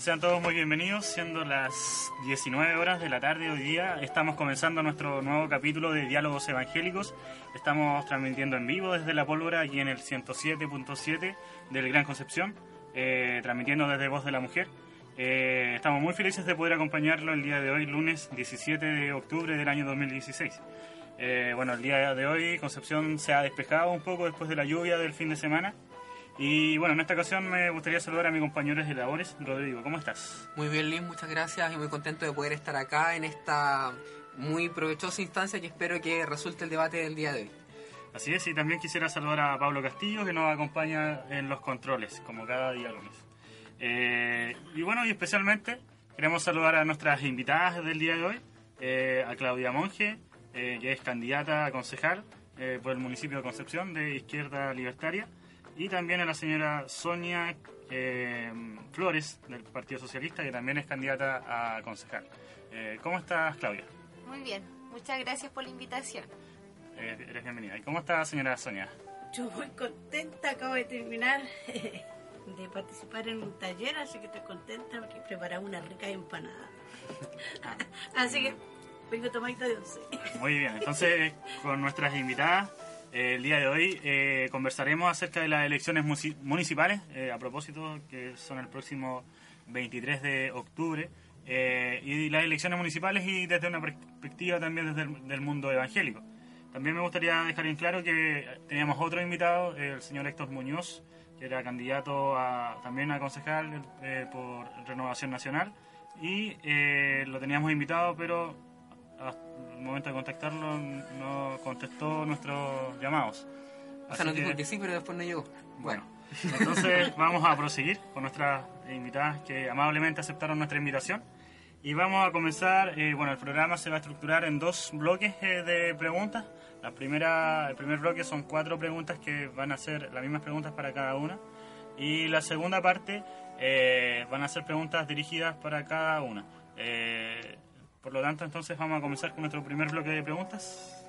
Sean todos muy bienvenidos, siendo las 19 horas de la tarde hoy día, estamos comenzando nuestro nuevo capítulo de Diálogos Evangélicos. Estamos transmitiendo en vivo desde la pólvora aquí en el 107.7 del Gran Concepción, eh, transmitiendo desde Voz de la Mujer. Eh, estamos muy felices de poder acompañarlo el día de hoy, lunes 17 de octubre del año 2016. Eh, bueno, el día de hoy Concepción se ha despejado un poco después de la lluvia del fin de semana. Y bueno, en esta ocasión me gustaría saludar a mi compañero de labores, Rodrigo. ¿Cómo estás? Muy bien, Liz, muchas gracias y muy contento de poder estar acá en esta muy provechosa instancia y espero que resulte el debate del día de hoy. Así es, y también quisiera saludar a Pablo Castillo, que nos acompaña en los controles, como cada día lunes. Eh, y bueno, y especialmente queremos saludar a nuestras invitadas del día de hoy, eh, a Claudia Monge, eh, que es candidata a concejal por el municipio de Concepción de Izquierda Libertaria, y también a la señora Sonia Flores del Partido Socialista, que también es candidata a concejal. ¿Cómo estás, Claudia? Muy bien, muchas gracias por la invitación. eres bienvenida. ¿Y cómo está, señora Sonia? Yo muy contenta, acabo de terminar de participar en un taller, así que estoy contenta porque he preparado una rica empanada. así que vengo tomadita de once. Muy bien, entonces con nuestras invitadas, eh, el día de hoy eh, conversaremos acerca de las elecciones municipales, eh, a propósito que son el próximo 23 de octubre, y las elecciones municipales y desde una perspectiva también desde el del mundo evangélico. También me gustaría dejar en claro que teníamos otro invitado, el señor Héctor Muñoz, que era candidato a, también a concejal eh, por Renovación Nacional y eh, lo teníamos invitado, pero al momento de contactarlo no contestó nuestros llamados. O sea, nos dijo que sí, pero después no llegó. Bueno, entonces vamos a proseguir con nuestras invitadas que amablemente aceptaron nuestra invitación. Y vamos a comenzar, eh, bueno, el programa se va a estructurar en dos bloques de preguntas la primera, el primer bloque son cuatro preguntas que van a ser las mismas preguntas para cada una. Y la segunda parte eh, van a ser preguntas dirigidas para cada una. Eh, por lo tanto, entonces vamos a comenzar con nuestro primer bloque de preguntas.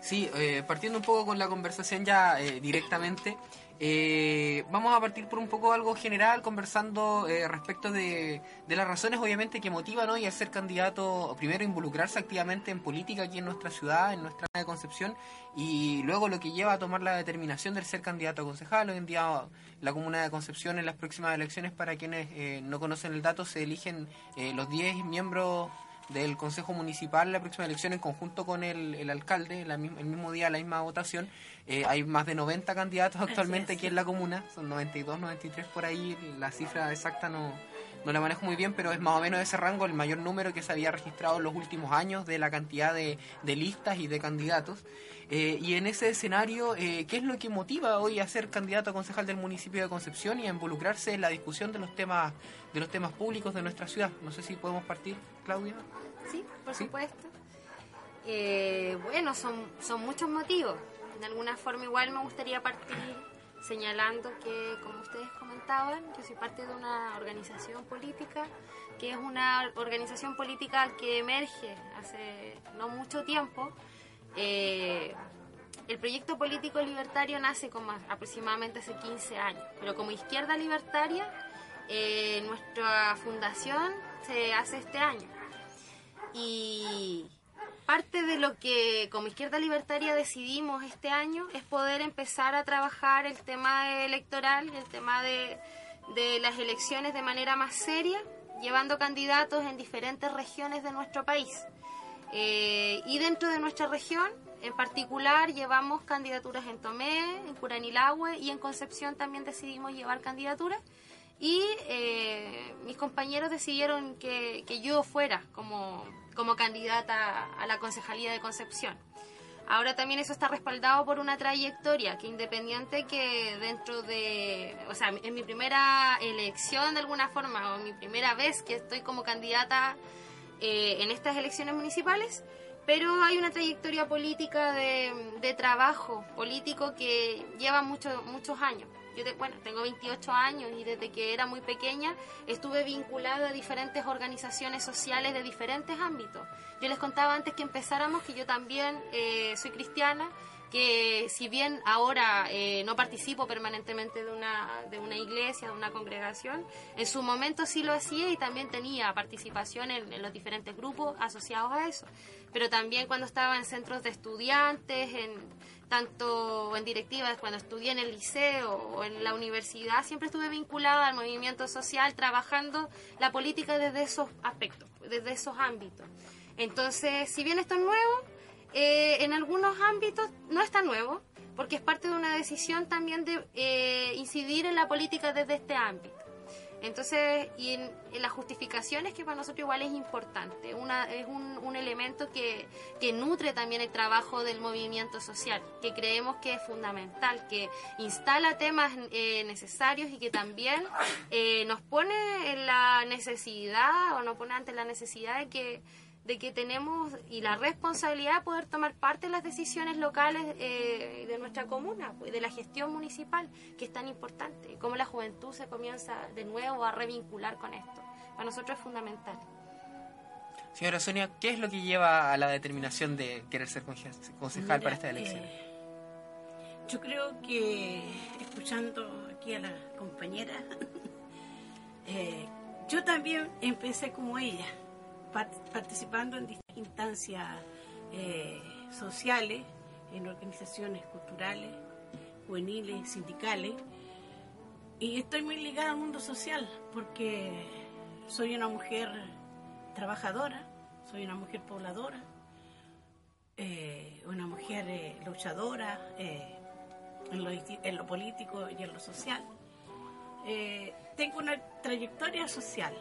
Sí, eh, partiendo un poco con la conversación ya directamente, eh, vamos a partir por un poco algo general, conversando eh, respecto de, las razones obviamente que motivan hoy a ser candidato, primero involucrarse activamente en política aquí en nuestra ciudad, en nuestra Concepción, y luego lo que lleva a tomar la determinación de ser candidato a concejal. Hoy en día la comuna de Concepción en las próximas elecciones, para quienes eh, no conocen el dato, se eligen los 10 miembros del Consejo Municipal la próxima elección en conjunto con el, el alcalde, el mismo día, la misma votación. Eh, hay más de 90 candidatos actualmente aquí en la comuna, son 92, 93 por ahí, la cifra exacta no, no la manejo muy bien, pero es más o menos ese rango el mayor número que se había registrado en los últimos años de la cantidad de, de listas y de candidatos. Eh, y en ese escenario, eh, ¿qué es lo que motiva hoy a ser candidato a concejal del municipio de Concepción y a involucrarse en la discusión de los temas de los temas públicos de nuestra ciudad? No sé si podemos partir, Claudia. Sí, por supuesto. Eh, bueno, son, son muchos motivos. De alguna forma igual me gustaría partir señalando que, como ustedes comentaban, yo soy parte de una organización política, que es una organización política que emerge hace no mucho tiempo. Eh, el proyecto político libertario nace como aproximadamente hace 15 años, pero como izquierda libertaria, eh, nuestra fundación se hace este año. Y parte de lo que como Izquierda Libertaria decidimos este año es poder empezar a trabajar el tema electoral, el tema de, las elecciones de manera más seria, llevando candidatos en diferentes regiones de nuestro país. Eh, y dentro de nuestra región, en particular, llevamos candidaturas en Tomé, en Curanilahue y en Concepción también decidimos llevar candidaturas y eh, mis compañeros decidieron que, yo fuera como, como candidata a la concejalía de Concepción. Ahora también eso está respaldado por una trayectoria que independiente que dentro de, o sea, en mi primera elección de alguna forma, o mi primera vez que estoy como candidata eh, en estas elecciones municipales, pero hay una trayectoria política de, de trabajo político que lleva mucho, muchos años yo bueno, tengo 28 años y desde que era muy pequeña estuve vinculada a diferentes organizaciones sociales de diferentes ámbitos. Yo les contaba antes que empezáramos que yo también eh, soy cristiana, que si bien ahora eh, no participo permanentemente de una, de una iglesia, de una congregación, en su momento sí lo hacía y también tenía participación en, los diferentes grupos asociados a eso. Pero también cuando estaba en centros de estudiantes, en tanto en directivas, cuando estudié en el liceo o en la universidad, siempre estuve vinculada al movimiento social, trabajando la política desde esos aspectos, desde esos ámbitos. Entonces, si bien esto es nuevo, eh, en algunos ámbitos no está nuevo, porque es parte de una decisión también de eh, incidir en la política desde este ámbito. Entonces, y en, las justificaciones que para nosotros igual es importante, una, es un, un elemento que, que, nutre también el trabajo del movimiento social, que creemos que es fundamental, que instala temas eh, necesarios y que también nos pone en la necesidad o nos pone ante la necesidad de que de que tenemos y la responsabilidad de poder tomar parte en las decisiones locales eh, de nuestra comuna, pues, de la gestión municipal, que es tan importante, cómo la juventud se comienza de nuevo a revincular con esto. Para nosotros es fundamental. Señora Sonia, ¿qué es lo que lleva a la determinación de querer ser concejal para esta elección? Eh, yo creo que, escuchando aquí a la compañera, eh, yo también empecé como ella participando en distintas instancias eh, sociales, en organizaciones culturales, juveniles, sindicales. Y estoy muy ligada al mundo social porque soy una mujer trabajadora, soy una mujer pobladora, eh, una mujer eh, luchadora en lo, en, lo, político y en lo social. tengo una trayectoria social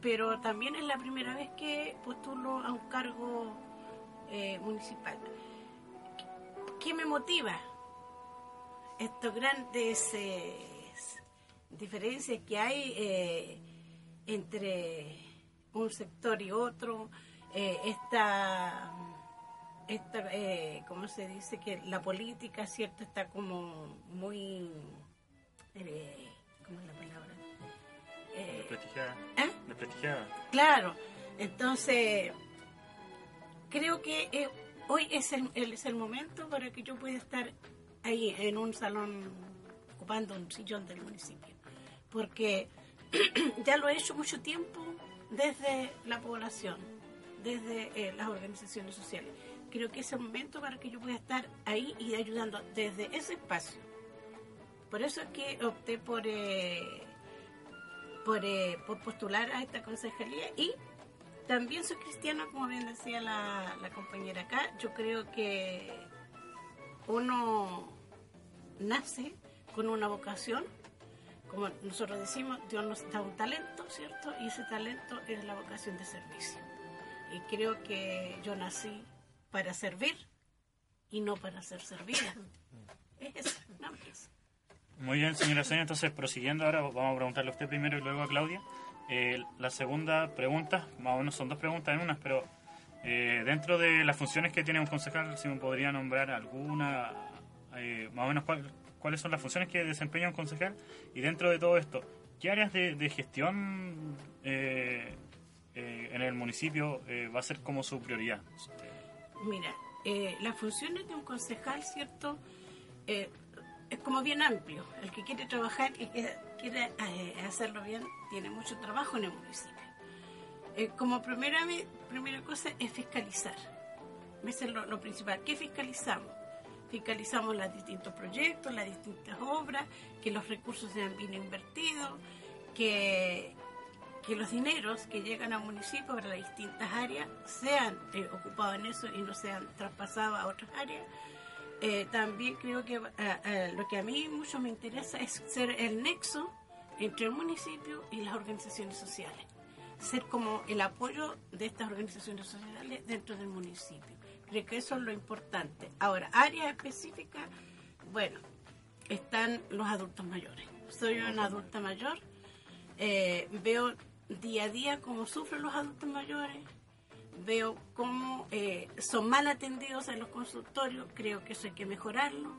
Pero también es la primera vez que postulo a un cargo eh, municipal. ¿Qué me motiva? Estos grandes eh, diferencias que hay eh, entre un sector y otro, esta, esta ¿cómo se dice? Que la política, ¿cierto? Está como muy... ¿Cómo es la palabra? Eh, ¿Eh? Claro, entonces creo que eh, hoy es el, es el momento para que yo pueda estar ahí en un salón ocupando un sillón del municipio, porque ya lo he hecho mucho tiempo desde la población, desde eh, las organizaciones sociales. Creo que es el momento para que yo pueda estar ahí y ayudando desde ese espacio. Por eso es que opté por eh, por, postular a esta concejalía y también soy cristiana, como bien decía la, compañera acá. Yo creo que uno nace con una vocación, como nosotros decimos, Dios nos da un talento, ¿cierto? Y ese talento es la vocación de servicio. Y creo que yo nací para servir y no para ser servida. Es eso, no más. Muy bien, señora Sonia. Entonces, prosiguiendo ahora, vamos a preguntarle a usted primero y luego a Claudia. Eh, la segunda pregunta, más o menos son dos preguntas en una, pero eh, dentro de las funciones que tiene un concejal, si me podría nombrar alguna, eh, más o menos cuáles son las funciones que desempeña un concejal y dentro de todo esto, ¿qué áreas de, gestión en el municipio va a ser como su prioridad? Mira, las funciones de un concejal, ¿cierto? Es como bien amplio. El que quiere trabajar y que quiere eh, hacerlo bien tiene mucho trabajo en el municipio. Eh, como primera, primera cosa es fiscalizar. Ese es lo, principal. ¿Qué fiscalizamos? Fiscalizamos los distintos proyectos, las distintas obras, que los recursos sean bien invertidos, que, que los dineros que llegan al municipio para las distintas áreas sean eh, ocupados en eso y no sean traspasados a otras áreas eh, también creo que eh, eh, lo que a mí mucho me interesa es ser el nexo entre el municipio y las organizaciones sociales. Ser como el apoyo de estas organizaciones sociales dentro del municipio. Creo que eso es lo importante. Ahora, áreas específicas, bueno, están los adultos mayores. Soy una adulta mayor, veo día a día cómo sufren los adultos mayores, veo cómo eh, son mal atendidos en los consultorios, creo que eso hay que mejorarlo.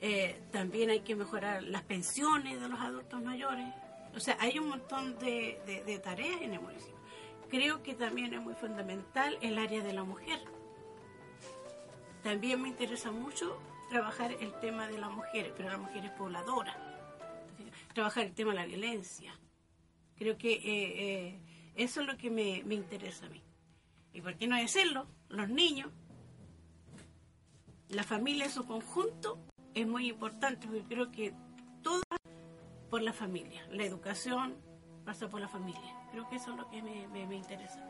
Eh, también hay que mejorar las pensiones de los adultos mayores. O sea, hay un montón de, tareas en el municipio. Creo que también es muy fundamental el área de la mujer. También me interesa mucho trabajar el tema de las mujeres, pero las mujeres pobladoras. Trabajar el tema de la violencia. Creo que eh, eso es lo que me, me interesa a mí. ¿Y por qué no decirlo? Los niños, la familia en su conjunto es muy importante porque creo que todo por la familia. La educación pasa por la familia. Creo que eso es lo que me, me, interesa.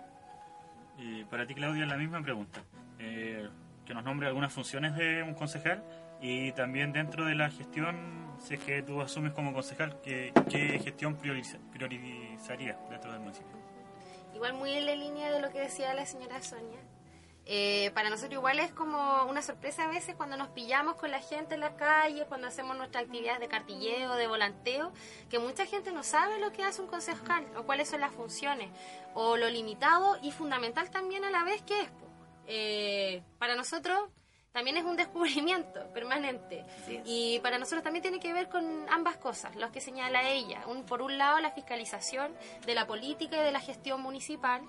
Y para ti, Claudia, la misma pregunta. Eh, que nos nombre algunas funciones de un concejal y también dentro de la gestión, sé que tú asumes como concejal, ¿qué, qué gestión priorizaría dentro del municipio? Igual muy en la línea de lo que decía la señora Sonia. Eh, para nosotros igual es como una sorpresa a veces cuando nos pillamos con la gente en la calle, cuando hacemos nuestras actividades de cartilleo, de volanteo, que mucha gente no sabe lo que hace un concejal o cuáles son las funciones, o lo limitado y fundamental también a la vez que es. Eh, para nosotros también es un descubrimiento permanente. Y para nosotros también tiene que ver con ambas cosas, los que señala ella. Un, por un lado, la fiscalización de la política y de la gestión municipal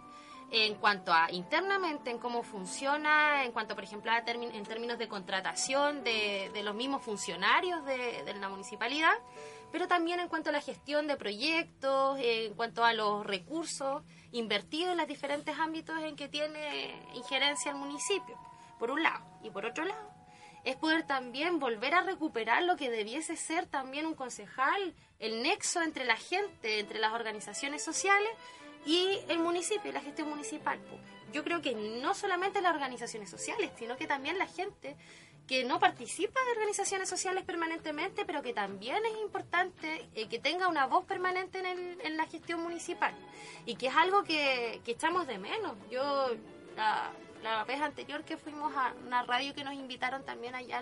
en cuanto a internamente, en cómo funciona, en cuanto, por ejemplo, a en términos de contratación de, los mismos funcionarios de, de, la municipalidad, pero también en cuanto a la gestión de proyectos, en cuanto a los recursos invertidos en los diferentes ámbitos en que tiene injerencia el municipio por un lado. Y por otro lado, es poder también volver a recuperar lo que debiese ser también un concejal, el nexo entre la gente, entre las organizaciones sociales y el municipio, la gestión municipal. Yo creo que no solamente las organizaciones sociales, sino que también la gente que no participa de organizaciones sociales permanentemente, pero que también es importante eh, que tenga una voz permanente en, en, la gestión municipal. Y que es algo que, que echamos de menos. Yo, la, la vez anterior que fuimos a una radio que nos invitaron también allá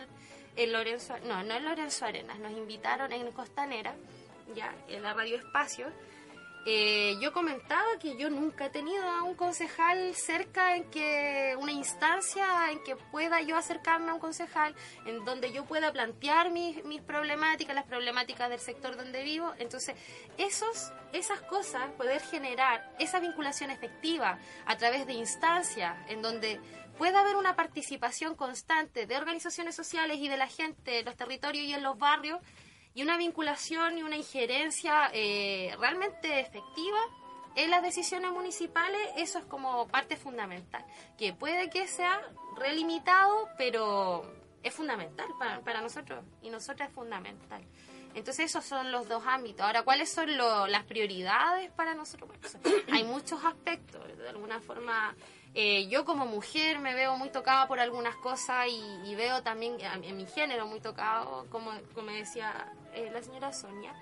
en Lorenzo, no, no en Lorenzo Arenas, nos invitaron en Costanera, ya, en la radio Espacio, eh, yo comentaba que yo nunca he tenido a un concejal cerca en que una instancia en que pueda yo acercarme a un concejal, en donde yo pueda plantear mis, mis problemáticas, las problemáticas del sector donde vivo. Entonces, esos, esas cosas, poder generar esa vinculación efectiva a través de instancias en donde pueda haber una participación constante de organizaciones sociales y de la gente en los territorios y en los barrios, y una vinculación y una injerencia eh, realmente efectiva en las decisiones municipales, eso es como parte fundamental, que puede que sea relimitado, pero es fundamental para, nosotros y nosotras es fundamental. Entonces esos son los dos ámbitos. Ahora, ¿cuáles son las prioridades para nosotros? hay muchos aspectos, de alguna forma eh, yo como mujer me veo muy tocada por algunas cosas y, veo también en mi género muy tocado, como, como decía eh, la señora Sonia.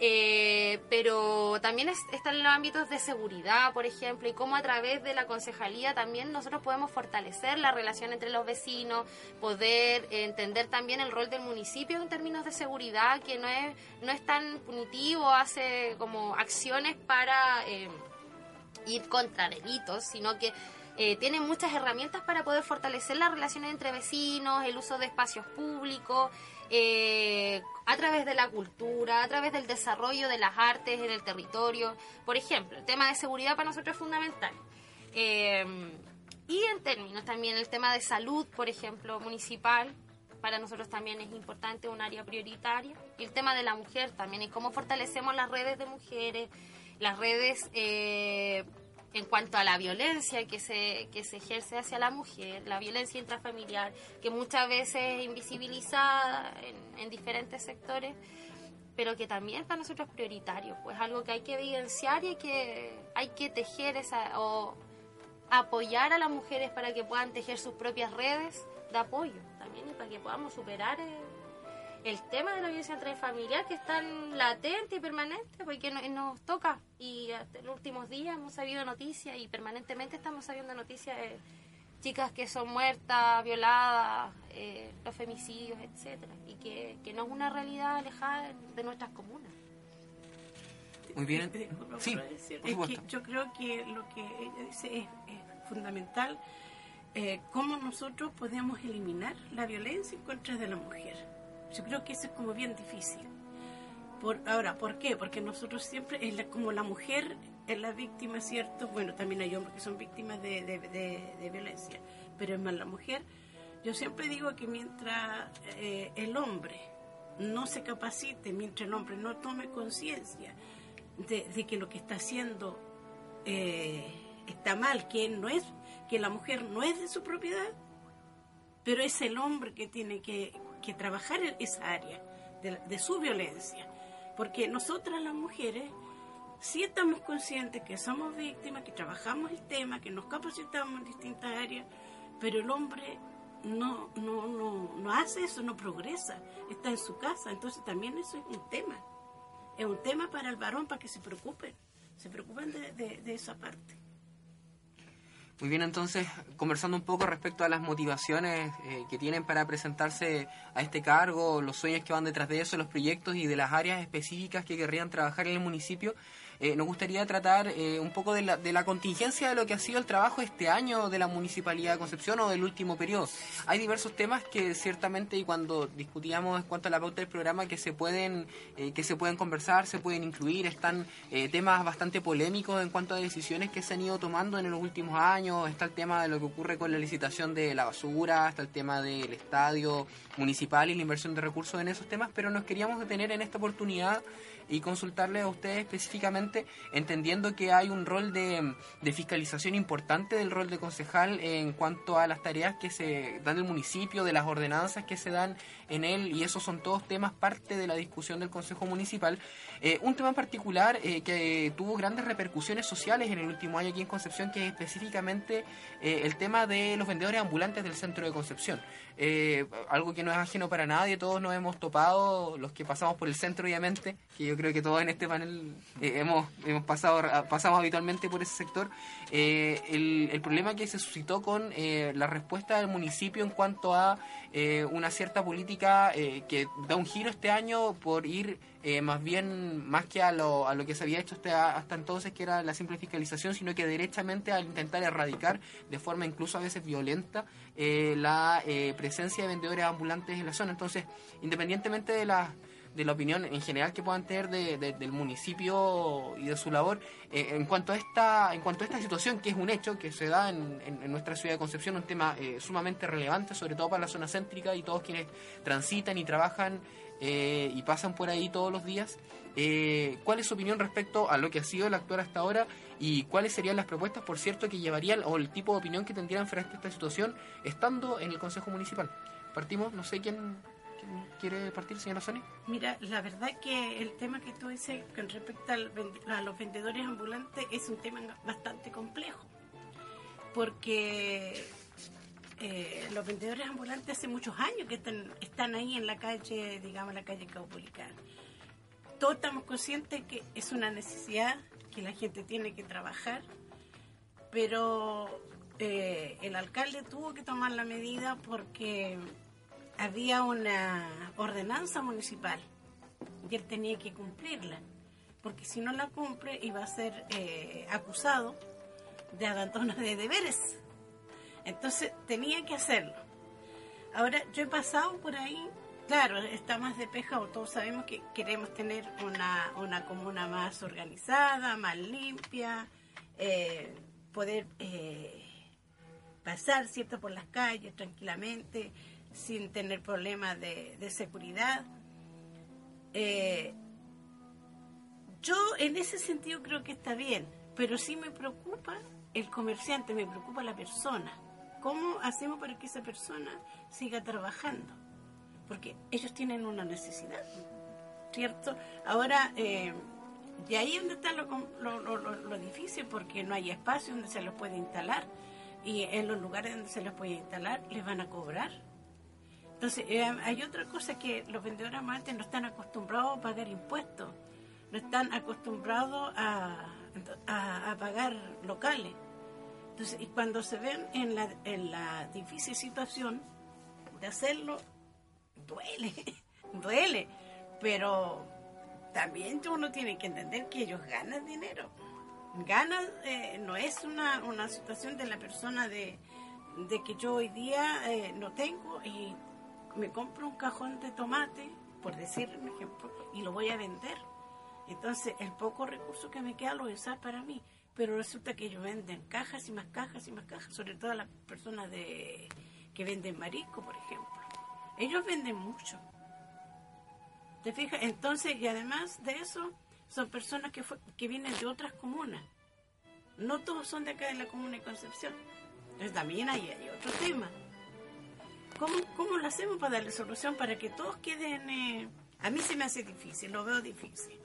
Eh, pero también están los ámbitos de seguridad, por ejemplo, y cómo a través de la concejalía también nosotros podemos fortalecer la relación entre los vecinos, poder entender también el rol del municipio en términos de seguridad, que no es, no es tan punitivo, hace como acciones para ir contra delitos, sino que eh, tiene muchas herramientas para poder fortalecer las relaciones entre vecinos, el uso de espacios públicos, eh, a través de la cultura, a través del desarrollo de las artes en el territorio. Por ejemplo, el tema de seguridad para nosotros es fundamental. Eh, y en términos también el tema de salud, por ejemplo, municipal, para nosotros también es importante, un área prioritaria. Y el tema de la mujer también, y cómo fortalecemos las redes de mujeres, las redes eh, en cuanto a la violencia que se, que se ejerce hacia la mujer, la violencia intrafamiliar, que muchas veces es invisibilizada en, diferentes sectores, pero que también para nosotros es prioritario, pues algo que hay que evidenciar y que hay que tejer esa, o apoyar a las mujeres para que puedan tejer sus propias redes de apoyo también y para que podamos superar el tema de la violencia intrafamiliar que es tan latente y permanente porque nos toca y hasta los últimos días hemos sabido noticias y permanentemente estamos sabiendo noticias de chicas que son muertas, violadas, eh, los femicidios, etcétera y que, no es una realidad alejada de nuestras comunas. Muy bien. Sí, yo creo que lo que ella dice es, fundamental eh, cómo nosotros podemos eliminar la violencia en contra de la mujer Yo creo que eso es como bien difícil. Por, ahora, ¿por qué? Porque nosotros siempre, es como la mujer es la víctima, ¿cierto? Bueno, también hay hombres que son víctimas de, de, violencia, pero es más la mujer. Yo siempre digo que mientras eh, el hombre no se capacite, mientras el hombre no tome conciencia de, que lo que está haciendo eh, está mal, que no es, que la mujer no es de su propiedad, pero es el hombre que tiene que, que trabajar esa área de, de su violencia. Porque nosotras las mujeres sí estamos conscientes que somos víctimas, que trabajamos el tema, que nos capacitamos en distintas áreas, pero el hombre no, no, no, no hace eso, no progresa, está en su casa, entonces también eso es un tema. Es un tema para el varón, para que se preocupen, se preocupen de, de esa parte. Muy bien, entonces, conversando un poco respecto a las motivaciones eh, que tienen para presentarse a este cargo, los sueños que van detrás de eso, los proyectos y de las áreas específicas que querrían trabajar en el municipio, eh, nos gustaría tratar eh, un poco de la, de la contingencia de lo que ha sido el trabajo este año de la Municipalidad de Concepción o del último periodo. Hay diversos temas que ciertamente, y cuando discutíamos en cuanto a la pauta del programa, que se pueden, eh, que se pueden conversar, se pueden incluir, están temas bastante polémicos en cuanto a decisiones que se han ido tomando en los últimos años, está el tema de lo que ocurre con la licitación de la basura, está el tema del estadio municipal y la inversión de recursos en esos temas, pero nos queríamos detener en esta oportunidad y consultarle a ustedes específicamente, entendiendo que hay un rol de, fiscalización importante del rol de concejal en cuanto a las tareas que se dan en el municipio, de las ordenanzas que se dan en él, y esos son todos temas parte de la discusión del Consejo Municipal. Eh, un tema en particular eh, que tuvo grandes repercusiones sociales en el último año aquí en Concepción, que es específicamente eh, el tema de los vendedores ambulantes del centro de Concepción. algo que no es ajeno para nadie, todos nos hemos topado, los que pasamos por el centro obviamente, que yo creo que todos en este panel hemos, hemos pasado pasamos habitualmente por ese sector, el, el, problema que se suscitó con la respuesta del municipio en cuanto a una cierta política que da un giro este año por ir eh, más bien, más que a lo, a lo que se había hecho hasta, hasta entonces, que era la simple fiscalización, sino que derechamente al intentar erradicar de forma incluso a veces violenta eh, la eh, presencia de vendedores ambulantes en la zona. Entonces, independientemente de la, de la opinión en general que puedan tener del municipio y de su labor, en, cuanto a esta, en cuanto a esta situación, que es un hecho que se da en, en, nuestra ciudad de Concepción, un tema sumamente relevante, sobre todo para la zona céntrica y todos quienes transitan y trabajan eh, y pasan por ahí todos los días. Eh, ¿Cuál es su opinión respecto a lo que ha sido el actor hasta ahora y cuáles serían las propuestas, por cierto, que llevarían o el tipo de opinión que tendrían frente a esta situación estando en el Consejo Municipal? Partimos, no sé quién, quiere partir, señora Sony. Mira, la verdad que el tema que tú dices con respecto a los vendedores ambulantes es un tema bastante complejo, porque eh, los vendedores ambulantes hace muchos años que están, están ahí en la calle, digamos, la calle Caupolicán. Todos estamos conscientes que es una necesidad que la gente tiene que trabajar, pero eh, el alcalde tuvo que tomar la medida porque había una ordenanza municipal y él tenía que cumplirla, porque si no la cumple iba a ser eh, acusado de abandono de deberes. Entonces tenía que hacerlo. Ahora, yo he pasado por ahí, claro, está más despejado, todos sabemos que queremos tener una, una comuna más organizada, más limpia, eh, poder eh, pasar, ¿cierto?, por las calles tranquilamente, sin tener problemas de, seguridad. Eh, yo en ese sentido creo que está bien, pero sí me preocupa el comerciante, me preocupa la persona ¿Cómo hacemos para que esa persona siga trabajando? Porque ellos tienen una necesidad, ¿cierto? Ahora, eh, y ahí es donde está lo, lo, difícil, porque no hay espacio donde se los puede instalar. Y en los lugares donde se los puede instalar, les van a cobrar. Entonces, eh, hay otra cosa que los vendedores amantes no están acostumbrados a pagar impuestos, no están acostumbrados a, a pagar locales y cuando se ven en la, en la difícil situación de hacerlo, duele, duele. Pero también uno tiene que entender que ellos ganan dinero. Ganan, eh, no es una, una situación de la persona de, de que yo hoy día eh, no tengo y me compro un cajón de tomate, por decir un ejemplo, y lo voy a vender. Entonces, el poco recurso que me queda lo voy a usar para mí. Pero resulta que ellos venden cajas y más cajas y más cajas, sobre todo las personas de, que venden marisco, por ejemplo. Ellos venden mucho. ¿Te fijas? Entonces, y además de eso, son personas que, que vienen de otras comunas. No todos son de acá de la comuna de Concepción. Entonces también hay, hay otro tema. ¿Cómo, ¿Cómo, lo hacemos para darle solución para que todos queden... Eh? A mí se me hace difícil, lo veo difícil,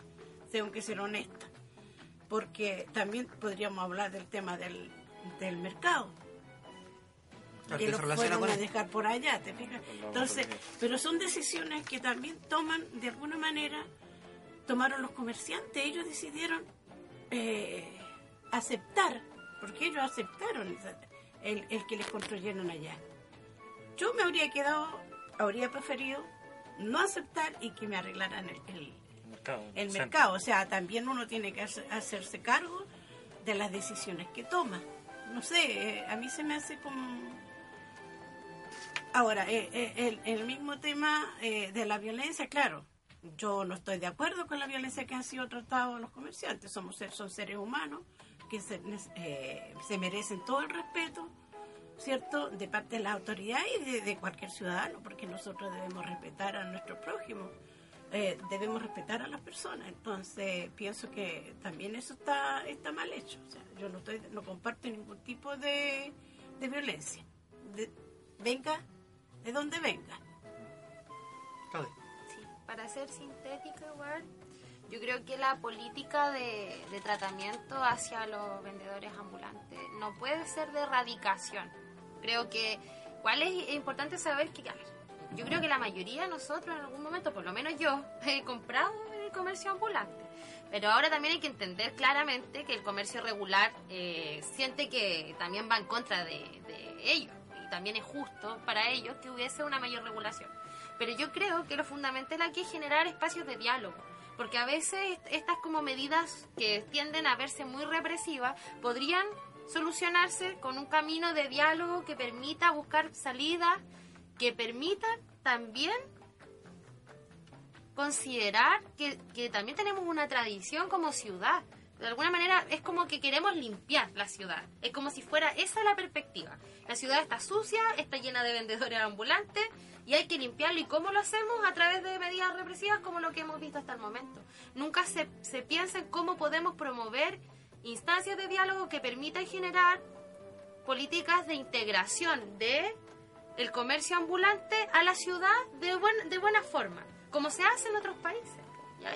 tengo que ser honesta, porque también podríamos hablar del tema del, del mercado, que lo fueron a dejar por allá, ¿te fijas? Entonces, pero son decisiones que también toman, de alguna manera, tomaron los comerciantes, ellos decidieron eh, aceptar, porque ellos aceptaron el, el que les construyeron allá. Yo me habría quedado, habría preferido no aceptar y que me arreglaran el, el, mercado. O sea, también uno tiene que hacerse cargo de las decisiones que toma. No sé, eh, a mí se me hace como... Ahora, eh, eh, el, mismo tema de la violencia, claro, yo no estoy de acuerdo con la violencia que han sido tratados los comerciantes. Somos son seres humanos que se, se merecen todo el respeto ¿cierto?, de parte de las autoridades y de, cualquier ciudadano, porque nosotros debemos respetar a nuestro prójimo, eh, debemos respetar a las personas. Entonces, pienso que también eso está, está mal hecho. O sea, yo no, estoy, no comparto ningún tipo de, violencia. venga de donde venga. Sí, para ser sintética, igual, yo creo que la política de, de, tratamiento hacia los vendedores ambulantes no puede ser de erradicación. Creo que, ¿cuál es importante saber? Que, yo creo que la mayoría de nosotros en algún momento, por lo menos yo, he comprado en el comercio ambulante. Pero ahora también hay que entender claramente que el comercio regular eh, siente que también va en contra de, de ellos. Y también es justo para ellos que hubiese una mayor regulación. Pero yo creo que lo fundamental aquí es generar espacios de diálogo porque a veces estas como medidas que tienden a verse muy represivas podrían solucionarse con un camino de diálogo que permita buscar salidas, que permita también considerar que, que también tenemos una tradición como ciudad. De alguna manera es como que queremos limpiar la ciudad. Es como si fuera esa la perspectiva. La ciudad está sucia, está llena de vendedores ambulantes y hay que limpiarlo. ¿Y cómo lo hacemos? A través de medidas represivas como lo que hemos visto hasta el momento. Nunca se, se piensa en cómo podemos promover instancias de diálogo que permitan generar políticas de integración de el comercio ambulante a la ciudad de, de buena forma, como se hace en otros países,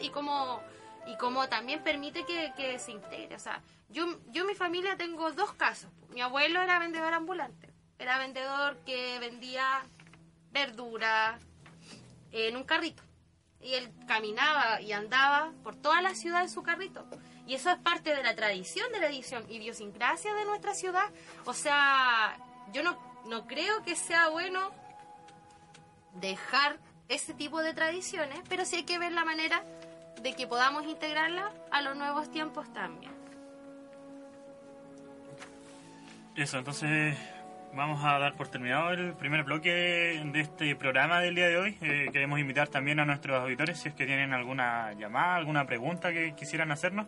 y como y como también permite que, se integre. O sea, yo, yo en mi familia tengo dos casos. Mi abuelo era vendedor ambulante, era vendedor que vendía verdura en un carrito. Y él caminaba y andaba por toda la ciudad en su carrito. Y eso es parte de la tradición de la edición idiosincrasia de nuestra ciudad. O sea, yo no, no creo que sea bueno dejar ese tipo de tradiciones, pero sí hay que ver la manera de que podamos integrarla a los nuevos tiempos también. Eso, entonces vamos a dar por terminado el primer bloque de este programa del día de hoy. Eh, queremos invitar también a nuestros auditores si es que tienen alguna llamada, alguna pregunta que quisieran hacernos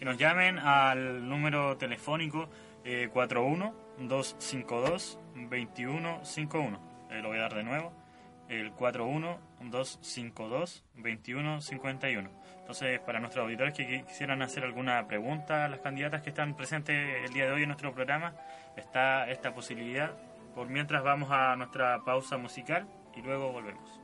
que nos llamen al número telefónico eh, 41-252-2151. Eh, lo voy a dar de nuevo. El 41-252-2151. Entonces, para nuestros auditores que quisieran hacer alguna pregunta a las candidatas que están presentes el día de hoy en nuestro programa, está esta posibilidad. Por mientras vamos a nuestra pausa musical y luego volvemos.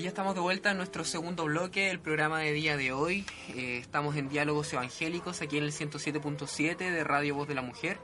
Y ya estamos de vuelta en nuestro segundo bloque, el programa de día de hoy. Eh, estamos en Diálogos Evangélicos aquí en el 107.7 de Radio Voz de la Mujer.